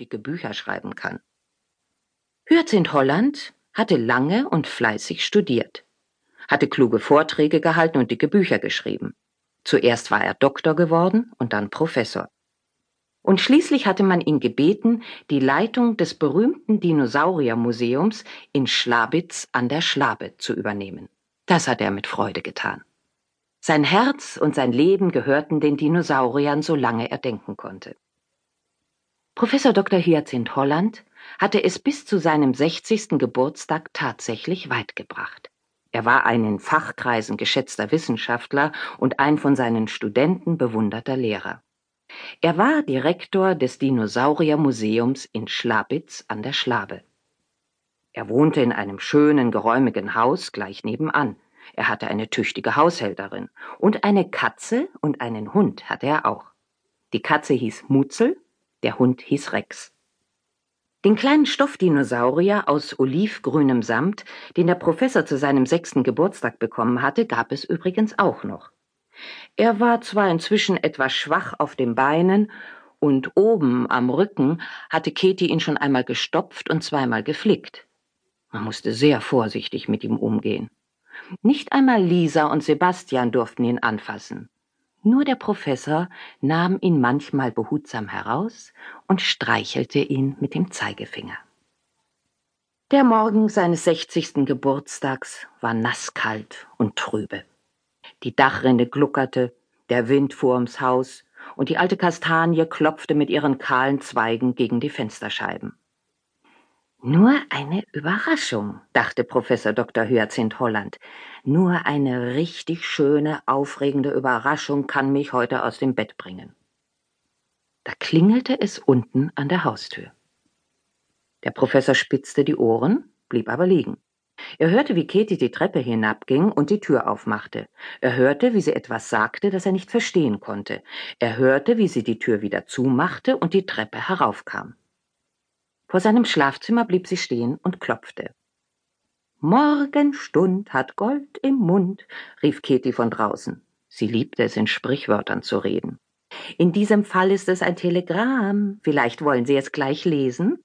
dicke Bücher schreiben kann. Hyacinth Holland hatte lange und fleißig studiert, hatte kluge Vorträge gehalten und dicke Bücher geschrieben. Zuerst war er Doktor geworden und dann Professor. Und schließlich hatte man ihn gebeten, die Leitung des berühmten Dinosauriermuseums in Schlabitz an der Schlabe zu übernehmen. Das hat er mit Freude getan. Sein Herz und sein Leben gehörten den Dinosauriern, solange er denken konnte. Professor Dr. Hyacinth Holland hatte es bis zu seinem 60. Geburtstag tatsächlich weit gebracht. Er war ein in Fachkreisen geschätzter Wissenschaftler und ein von seinen Studenten bewunderter Lehrer. Er war Direktor des Dinosauriermuseums in Schlabitz an der Schlabe. Er wohnte in einem schönen, geräumigen Haus gleich nebenan. Er hatte eine tüchtige Haushälterin. Und eine Katze und einen Hund hatte er auch. Die Katze hieß Mutzel, der Hund hieß Rex. Den kleinen Stoffdinosaurier aus olivgrünem Samt, den der Professor zu seinem sechsten Geburtstag bekommen hatte, gab es übrigens auch noch. Er war zwar inzwischen etwas schwach auf den Beinen, und oben am Rücken hatte Katie ihn schon einmal gestopft und zweimal geflickt. Man musste sehr vorsichtig mit ihm umgehen. Nicht einmal Lisa und Sebastian durften ihn anfassen. Nur der Professor nahm ihn manchmal behutsam heraus und streichelte ihn mit dem Zeigefinger. Der Morgen seines sechzigsten Geburtstags war nasskalt und trübe. Die Dachrinne gluckerte, der Wind fuhr ums Haus, und die alte Kastanie klopfte mit ihren kahlen Zweigen gegen die Fensterscheiben. Nur eine Überraschung, dachte Professor Dr. Hyacinth Holland. Nur eine richtig schöne, aufregende Überraschung kann mich heute aus dem Bett bringen. Da klingelte es unten an der Haustür. Der Professor spitzte die Ohren, blieb aber liegen. Er hörte, wie Katie die Treppe hinabging und die Tür aufmachte. Er hörte, wie sie etwas sagte, das er nicht verstehen konnte. Er hörte, wie sie die Tür wieder zumachte und die Treppe heraufkam. Vor seinem Schlafzimmer blieb sie stehen und klopfte. Morgenstund hat Gold im Mund, rief Katie von draußen. Sie liebte es, in Sprichwörtern zu reden. In diesem Fall ist es ein Telegramm. Vielleicht wollen Sie es gleich lesen?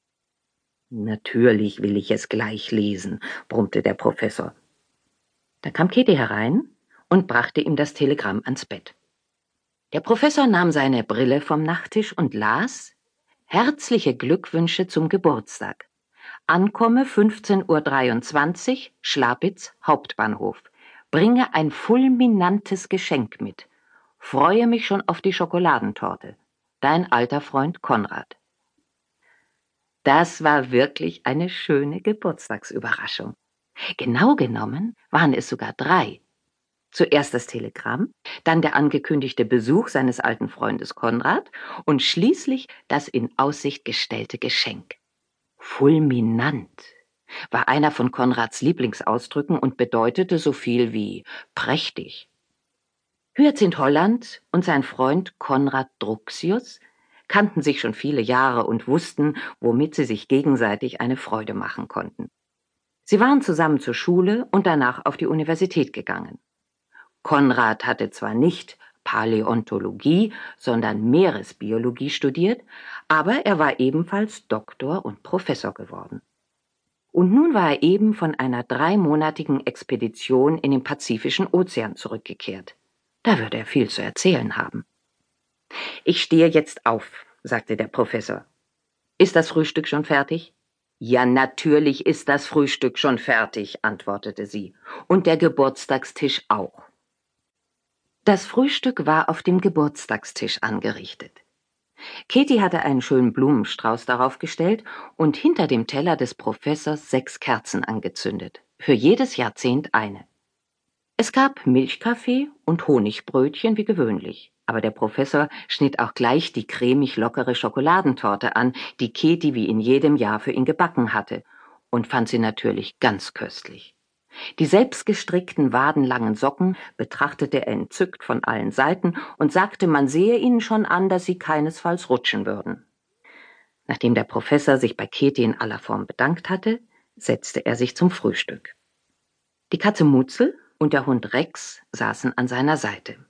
Natürlich will ich es gleich lesen, brummte der Professor. Da kam Katie herein und brachte ihm das Telegramm ans Bett. Der Professor nahm seine Brille vom Nachttisch und las Herzliche Glückwünsche zum Geburtstag. Ankomme 15.23 Uhr, Schlapitz, Hauptbahnhof. Bringe ein fulminantes Geschenk mit. Freue mich schon auf die Schokoladentorte. Dein alter Freund Konrad. Das war wirklich eine schöne Geburtstagsüberraschung. Genau genommen waren es sogar drei. Zuerst das Telegramm, dann der angekündigte Besuch seines alten Freundes Konrad und schließlich das in Aussicht gestellte Geschenk. Fulminant war einer von Konrads Lieblingsausdrücken und bedeutete so viel wie prächtig. Hyacinth Holland und sein Freund Konrad Druxius kannten sich schon viele Jahre und wussten, womit sie sich gegenseitig eine Freude machen konnten. Sie waren zusammen zur Schule und danach auf die Universität gegangen. Konrad hatte zwar nicht Paläontologie, sondern Meeresbiologie studiert, aber er war ebenfalls Doktor und Professor geworden. Und nun war er eben von einer dreimonatigen Expedition in den Pazifischen Ozean zurückgekehrt. Da würde er viel zu erzählen haben. Ich stehe jetzt auf, sagte der Professor. Ist das Frühstück schon fertig? Ja, natürlich ist das Frühstück schon fertig, antwortete sie, und der Geburtstagstisch auch. Das Frühstück war auf dem Geburtstagstisch angerichtet. Katie hatte einen schönen Blumenstrauß darauf gestellt und hinter dem Teller des Professors sechs Kerzen angezündet, für jedes Jahrzehnt eine. Es gab Milchkaffee und Honigbrötchen wie gewöhnlich, aber der Professor schnitt auch gleich die cremig lockere Schokoladentorte an, die Katie wie in jedem Jahr für ihn gebacken hatte, und fand sie natürlich ganz köstlich. Die selbstgestrickten wadenlangen Socken betrachtete er entzückt von allen Seiten und sagte, man sehe ihnen schon an, dass sie keinesfalls rutschen würden. Nachdem der Professor sich bei Käthe in aller Form bedankt hatte, setzte er sich zum Frühstück. Die Katze Mutzel und der Hund Rex saßen an seiner Seite.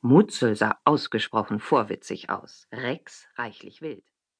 Mutzel sah ausgesprochen vorwitzig aus, Rex reichlich wild.